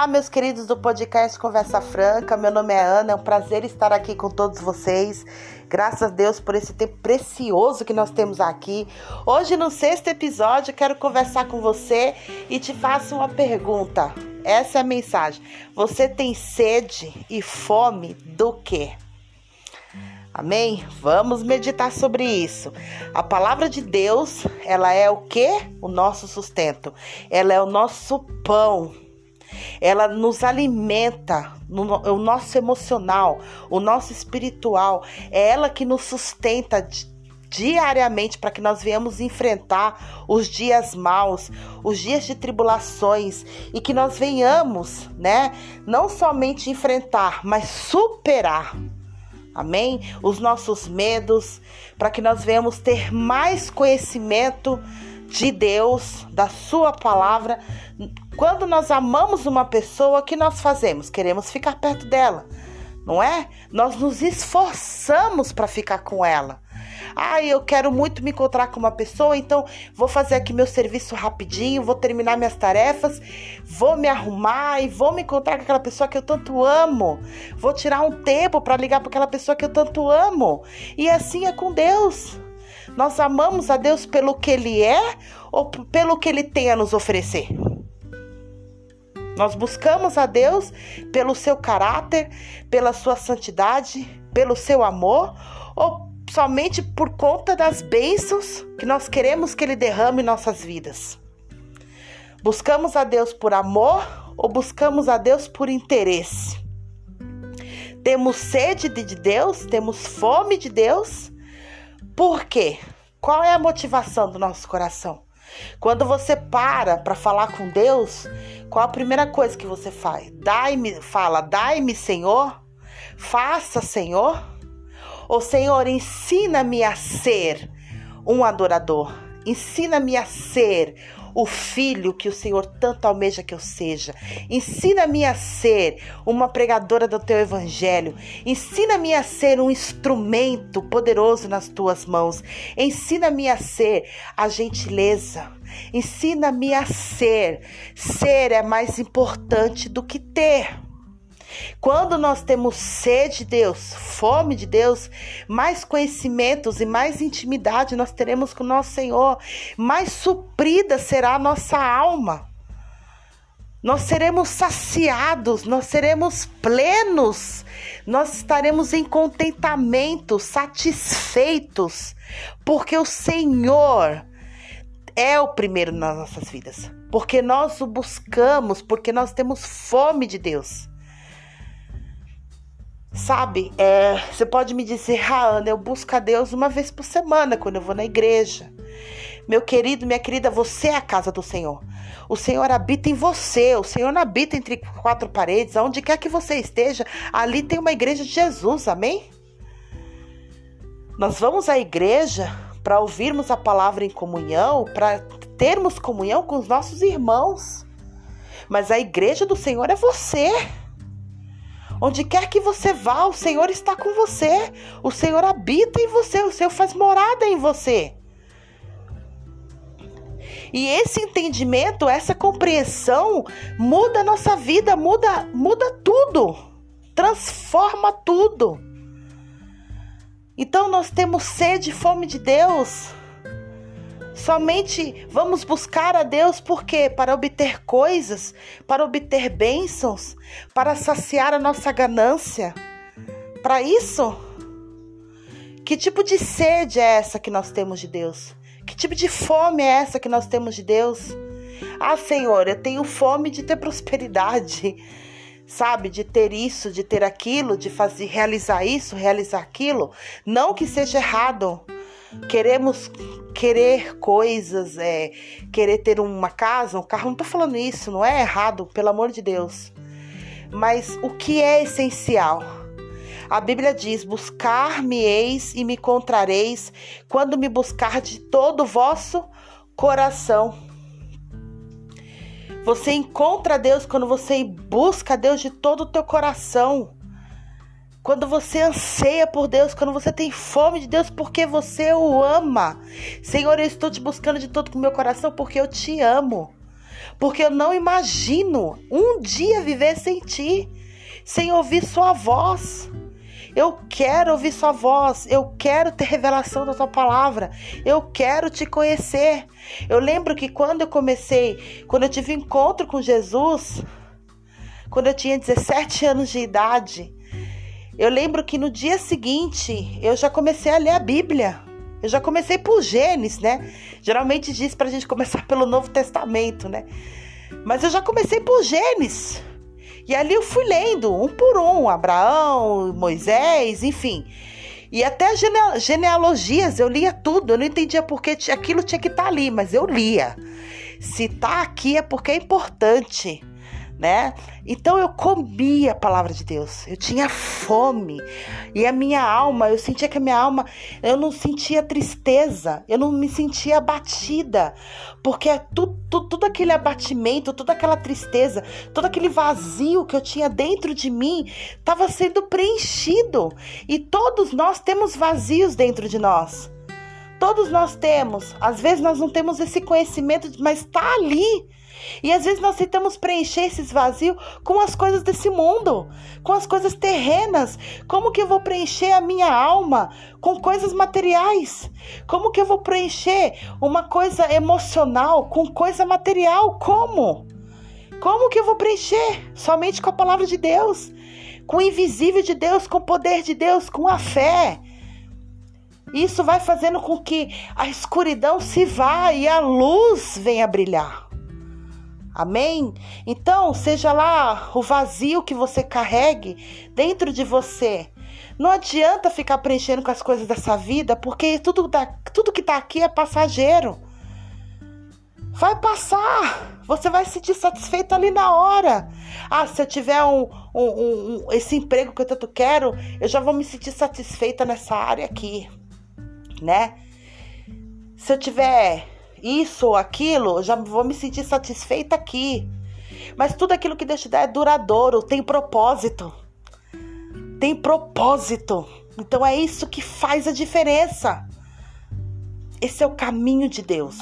Olá, meus queridos do podcast Conversa Franca. Meu nome é Ana, é um prazer estar aqui com todos vocês. Graças a Deus por esse tempo precioso que nós temos aqui. Hoje, no sexto episódio, quero conversar com você e te faço uma pergunta. Essa é a mensagem. Você tem sede e fome do quê? Amém? Vamos meditar sobre isso. A palavra de Deus, ela é o que? O nosso sustento. Ela é o nosso pão ela nos alimenta, no, o nosso emocional, o nosso espiritual. É ela que nos sustenta diariamente para que nós venhamos enfrentar os dias maus, os dias de tribulações e que nós venhamos, né, não somente enfrentar, mas superar. Amém? Os nossos medos, para que nós venhamos ter mais conhecimento de Deus, da Sua palavra. Quando nós amamos uma pessoa, o que nós fazemos? Queremos ficar perto dela, não é? Nós nos esforçamos para ficar com ela. Ah, eu quero muito me encontrar com uma pessoa, então vou fazer aqui meu serviço rapidinho, vou terminar minhas tarefas, vou me arrumar e vou me encontrar com aquela pessoa que eu tanto amo. Vou tirar um tempo para ligar para aquela pessoa que eu tanto amo. E assim é com Deus. Nós amamos a Deus pelo que Ele é ou pelo que Ele tem a nos oferecer? Nós buscamos a Deus pelo seu caráter, pela sua santidade, pelo seu amor ou somente por conta das bênçãos que nós queremos que Ele derrame em nossas vidas? Buscamos a Deus por amor ou buscamos a Deus por interesse? Temos sede de Deus? Temos fome de Deus? Por quê? Qual é a motivação do nosso coração? Quando você para para falar com Deus, qual a primeira coisa que você faz? Dai-me, fala, dai-me, Senhor. Faça, Senhor. Ou Senhor, ensina-me a ser um adorador. Ensina-me a ser o filho que o Senhor tanto almeja que eu seja. Ensina-me a ser uma pregadora do teu evangelho. Ensina-me a ser um instrumento poderoso nas tuas mãos. Ensina-me a ser a gentileza. Ensina-me a ser. Ser é mais importante do que ter. Quando nós temos sede de Deus, fome de Deus, mais conhecimentos e mais intimidade nós teremos com o nosso Senhor, mais suprida será a nossa alma. Nós seremos saciados, nós seremos plenos, nós estaremos em contentamento, satisfeitos, porque o Senhor é o primeiro nas nossas vidas, porque nós o buscamos, porque nós temos fome de Deus. Sabe, é, você pode me dizer, ah, Ana, eu busco a Deus uma vez por semana quando eu vou na igreja. Meu querido, minha querida, você é a casa do Senhor. O Senhor habita em você, o Senhor não habita entre quatro paredes, aonde quer que você esteja, ali tem uma igreja de Jesus, amém? Nós vamos à igreja para ouvirmos a palavra em comunhão, para termos comunhão com os nossos irmãos. Mas a igreja do Senhor é você. Onde quer que você vá, o Senhor está com você. O Senhor habita em você, o Senhor faz morada em você. E esse entendimento, essa compreensão muda a nossa vida, muda, muda tudo. Transforma tudo. Então nós temos sede e fome de Deus. Somente vamos buscar a Deus porque para obter coisas, para obter bênçãos, para saciar a nossa ganância. Para isso, que tipo de sede é essa que nós temos de Deus? Que tipo de fome é essa que nós temos de Deus? Ah, Senhor, eu tenho fome de ter prosperidade, sabe? De ter isso, de ter aquilo, de fazer realizar isso, realizar aquilo. Não que seja errado. Queremos querer coisas, é, querer ter uma casa, um carro, não tô falando isso, não é errado, pelo amor de Deus. Mas o que é essencial? A Bíblia diz: Buscar-me-eis e me encontrareis quando me buscar de todo o vosso coração. Você encontra Deus quando você busca Deus de todo o teu coração. Quando você anseia por Deus, quando você tem fome de Deus, porque você o ama. Senhor, eu estou te buscando de todo o meu coração porque eu te amo. porque eu não imagino um dia viver sem ti, sem ouvir sua voz. Eu quero ouvir sua voz, eu quero ter revelação da tua palavra, eu quero te conhecer. Eu lembro que quando eu comecei, quando eu tive encontro com Jesus, quando eu tinha 17 anos de idade, eu lembro que no dia seguinte eu já comecei a ler a Bíblia. Eu já comecei por Gênesis, né? Geralmente diz pra gente começar pelo Novo Testamento, né? Mas eu já comecei por Gênesis. E ali eu fui lendo um por um, Abraão, Moisés, enfim. E até genealogias eu lia tudo. Eu não entendia porque aquilo tinha que estar tá ali, mas eu lia. Se tá aqui é porque é importante né? Então eu comia a palavra de Deus, eu tinha fome. E a minha alma, eu sentia que a minha alma, eu não sentia tristeza, eu não me sentia abatida, porque tudo, tudo, tudo aquele abatimento, toda aquela tristeza, todo aquele vazio que eu tinha dentro de mim estava sendo preenchido. E todos nós temos vazios dentro de nós. Todos nós temos, às vezes nós não temos esse conhecimento, mas está ali e às vezes nós tentamos preencher esses vazios com as coisas desse mundo, com as coisas terrenas. Como que eu vou preencher a minha alma com coisas materiais? Como que eu vou preencher uma coisa emocional com coisa material? Como? Como que eu vou preencher? Somente com a palavra de Deus, com o invisível de Deus, com o poder de Deus, com a fé. Isso vai fazendo com que a escuridão se vá e a luz venha brilhar. Amém? Então, seja lá o vazio que você carregue dentro de você. Não adianta ficar preenchendo com as coisas dessa vida, porque tudo, da, tudo que está aqui é passageiro. Vai passar. Você vai se sentir satisfeito ali na hora. Ah, se eu tiver um, um, um, esse emprego que eu tanto quero, eu já vou me sentir satisfeita nessa área aqui, né? Se eu tiver isso ou aquilo, já vou me sentir satisfeita aqui. Mas tudo aquilo que Deus te dá é duradouro, tem propósito. Tem propósito. Então é isso que faz a diferença. Esse é o caminho de Deus.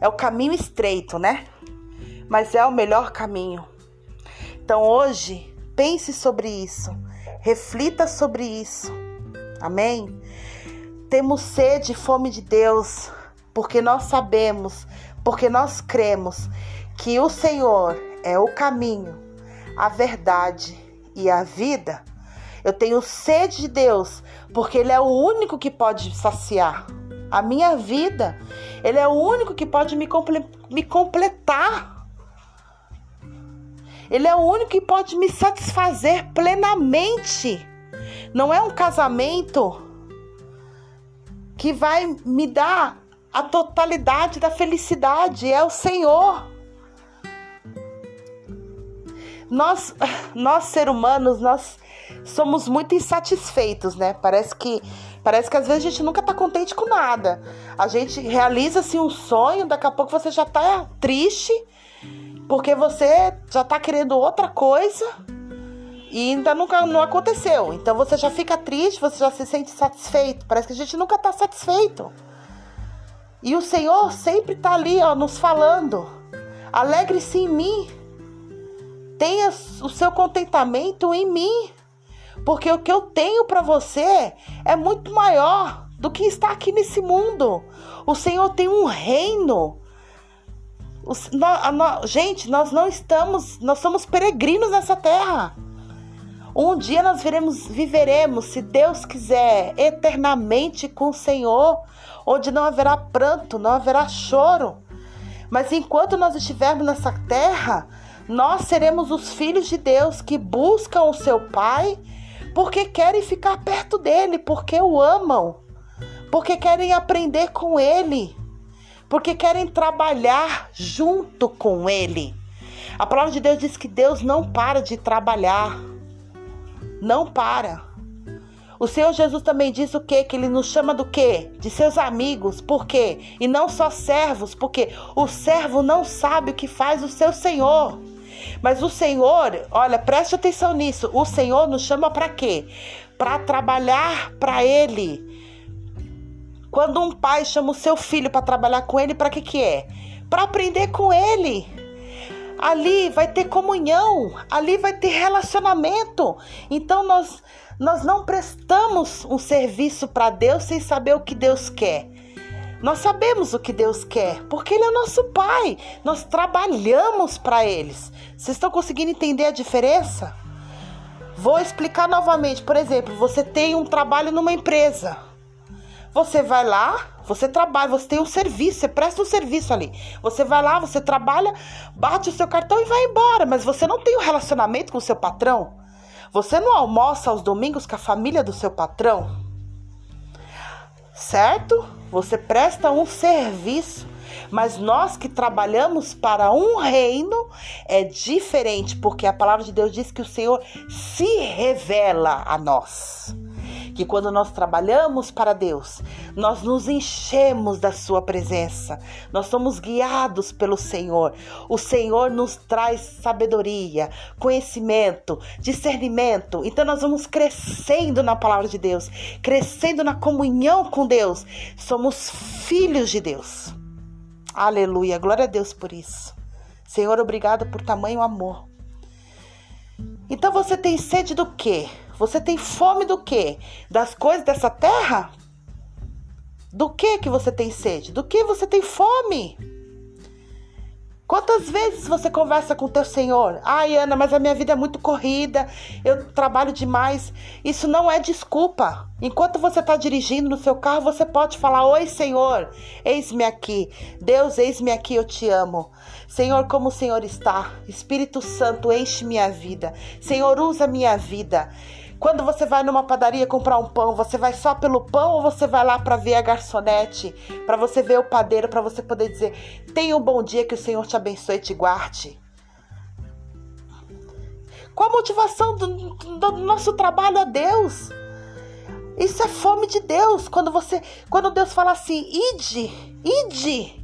É o caminho estreito, né? Mas é o melhor caminho. Então hoje, pense sobre isso. Reflita sobre isso. Amém? Temos sede e fome de Deus porque nós sabemos, porque nós cremos que o Senhor é o caminho, a verdade e a vida. Eu tenho sede de Deus, porque Ele é o único que pode saciar a minha vida. Ele é o único que pode me, comple me completar. Ele é o único que pode me satisfazer plenamente. Não é um casamento que vai me dar a totalidade da felicidade, é o Senhor. Nós, nós ser humanos, nós somos muito insatisfeitos, né? Parece que parece que às vezes a gente nunca tá contente com nada. A gente realiza assim um sonho, daqui a pouco você já tá triste porque você já tá querendo outra coisa e ainda nunca não aconteceu. Então você já fica triste, você já se sente satisfeito. Parece que a gente nunca tá satisfeito. E o Senhor sempre está ali, ó, nos falando. Alegre-se em mim. Tenha o seu contentamento em mim. Porque o que eu tenho para você é muito maior do que está aqui nesse mundo. O Senhor tem um reino. gente, nós não estamos, nós somos peregrinos nessa terra. Um dia nós veremos, viveremos, se Deus quiser, eternamente com o Senhor onde não haverá pranto, não haverá choro. Mas enquanto nós estivermos nessa terra, nós seremos os filhos de Deus que buscam o seu Pai porque querem ficar perto dele, porque o amam, porque querem aprender com ele, porque querem trabalhar junto com ele. A palavra de Deus diz que Deus não para de trabalhar. Não para. O Senhor Jesus também diz o quê? Que ele nos chama do quê? De seus amigos. Por quê? E não só servos, porque o servo não sabe o que faz o seu Senhor. Mas o Senhor, olha, preste atenção nisso. O Senhor nos chama para quê? Para trabalhar para ele. Quando um pai chama o seu filho para trabalhar com ele, para que que é? Para aprender com ele. Ali vai ter comunhão, ali vai ter relacionamento. Então nós nós não prestamos um serviço para Deus sem saber o que Deus quer. Nós sabemos o que Deus quer, porque Ele é nosso Pai. Nós trabalhamos para eles. Vocês estão conseguindo entender a diferença? Vou explicar novamente. Por exemplo, você tem um trabalho numa empresa. Você vai lá, você trabalha, você tem um serviço, você presta um serviço ali. Você vai lá, você trabalha, bate o seu cartão e vai embora. Mas você não tem um relacionamento com o seu patrão. Você não almoça aos domingos com a família do seu patrão? Certo? Você presta um serviço. Mas nós que trabalhamos para um reino é diferente, porque a palavra de Deus diz que o Senhor se revela a nós que quando nós trabalhamos para Deus, nós nos enchemos da Sua presença, nós somos guiados pelo Senhor. O Senhor nos traz sabedoria, conhecimento, discernimento. Então nós vamos crescendo na palavra de Deus, crescendo na comunhão com Deus. Somos filhos de Deus. Aleluia, glória a Deus por isso. Senhor, obrigado por tamanho amor. Então você tem sede do quê? Você tem fome do quê? Das coisas dessa terra? Do que que você tem sede? Do que você tem fome? Quantas vezes você conversa com o teu Senhor? Ai, Ana, mas a minha vida é muito corrida, eu trabalho demais. Isso não é desculpa. Enquanto você está dirigindo no seu carro, você pode falar: Oi, Senhor, eis-me aqui. Deus, eis-me aqui, eu te amo. Senhor, como o Senhor está? Espírito Santo, enche minha vida. Senhor, usa minha vida. Quando você vai numa padaria comprar um pão, você vai só pelo pão ou você vai lá para ver a garçonete, para você ver o padeiro, para você poder dizer: "Tenha um bom dia, que o Senhor te abençoe e te guarde"? Qual a motivação do, do nosso trabalho a Deus? Isso é fome de Deus. Quando você, quando Deus fala assim, ide, ide,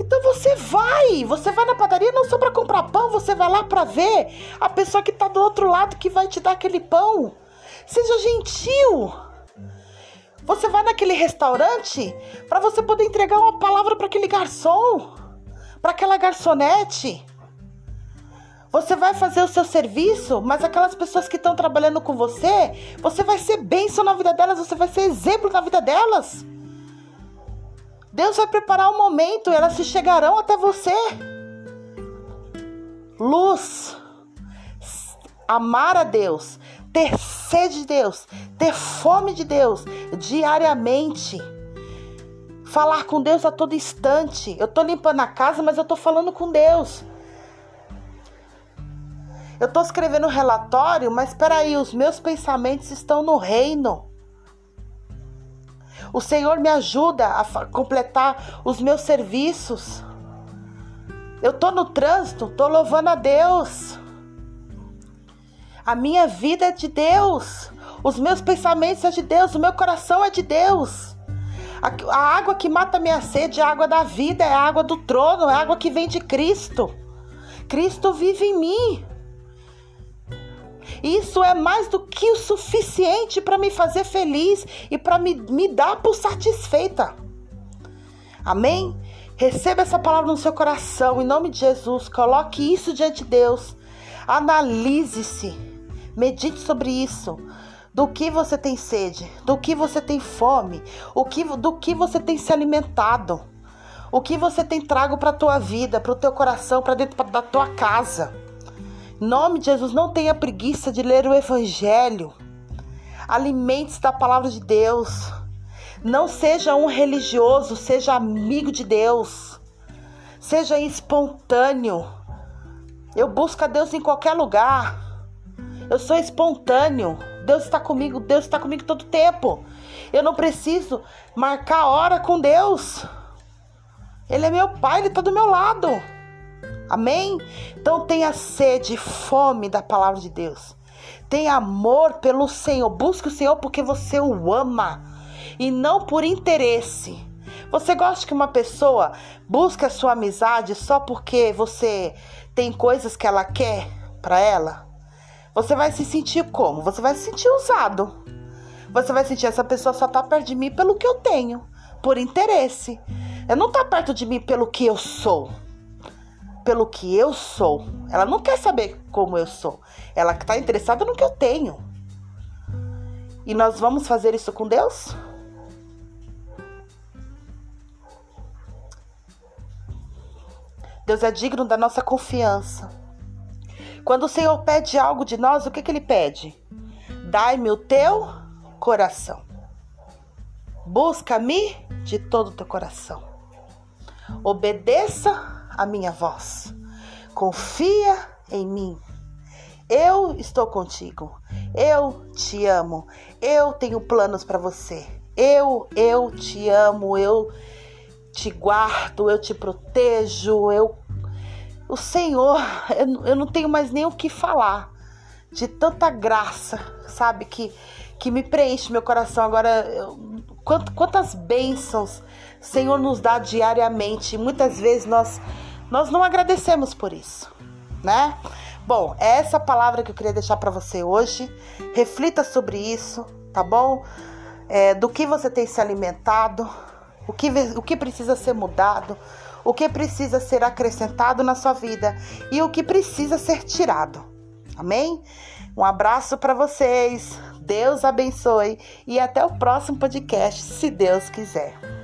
então você vai, você vai na padaria não só para comprar pão, você vai lá para ver a pessoa que está do outro lado que vai te dar aquele pão. Seja gentil. Você vai naquele restaurante para você poder entregar uma palavra para aquele garçom, para aquela garçonete. Você vai fazer o seu serviço, mas aquelas pessoas que estão trabalhando com você, você vai ser bênção na vida delas, você vai ser exemplo na vida delas. Deus vai preparar o um momento, elas se chegarão até você. Luz, amar a Deus, ter sede de Deus, ter fome de Deus diariamente. Falar com Deus a todo instante. Eu tô limpando a casa, mas eu tô falando com Deus. Eu tô escrevendo um relatório, mas espera aí, os meus pensamentos estão no reino. O Senhor me ajuda a completar os meus serviços. Eu tô no trânsito, tô louvando a Deus. A minha vida é de Deus. Os meus pensamentos são de Deus, o meu coração é de Deus. A, a água que mata minha sede é a água da vida, é a água do trono, é a água que vem de Cristo. Cristo vive em mim. Isso é mais do que o suficiente para me fazer feliz e para me, me dar por satisfeita. Amém? Receba essa palavra no seu coração, em nome de Jesus. Coloque isso diante de Deus. Analise-se. Medite sobre isso. Do que você tem sede, do que você tem fome, o que, do que você tem se alimentado, o que você tem trago para a tua vida, para o teu coração, para dentro da tua casa nome de Jesus, não tenha preguiça de ler o Evangelho. Alimente-se da palavra de Deus. Não seja um religioso, seja amigo de Deus. Seja espontâneo. Eu busco a Deus em qualquer lugar. Eu sou espontâneo. Deus está comigo, Deus está comigo todo tempo. Eu não preciso marcar hora com Deus. Ele é meu pai, ele está do meu lado. Amém? Então tenha sede e fome da palavra de Deus. Tenha amor pelo Senhor. Busque o Senhor porque você o ama e não por interesse. Você gosta que uma pessoa busque a sua amizade só porque você tem coisas que ela quer para ela? Você vai se sentir como? Você vai se sentir usado. Você vai sentir essa pessoa só tá perto de mim pelo que eu tenho, por interesse. Ela não tá perto de mim pelo que eu sou pelo que eu sou. Ela não quer saber como eu sou. Ela está interessada no que eu tenho. E nós vamos fazer isso com Deus? Deus é digno da nossa confiança. Quando o Senhor pede algo de nós, o que, que ele pede? Dai-me o teu coração. Busca-me de todo o teu coração. Obedeça a minha voz. Confia em mim. Eu estou contigo. Eu te amo. Eu tenho planos para você. Eu, eu te amo. Eu te guardo, eu te protejo, eu. O Senhor, eu, eu não tenho mais nem o que falar de tanta graça, sabe, que, que me preenche meu coração. Agora, eu, quant, quantas bênçãos o Senhor nos dá diariamente. Muitas vezes nós, nós não agradecemos por isso, né? Bom, é essa palavra que eu queria deixar para você hoje. Reflita sobre isso, tá bom? É, do que você tem se alimentado o que, o que precisa ser mudado, o que precisa ser acrescentado na sua vida e o que precisa ser tirado. Amém? Um abraço para vocês. Deus abençoe e até o próximo podcast, se Deus quiser.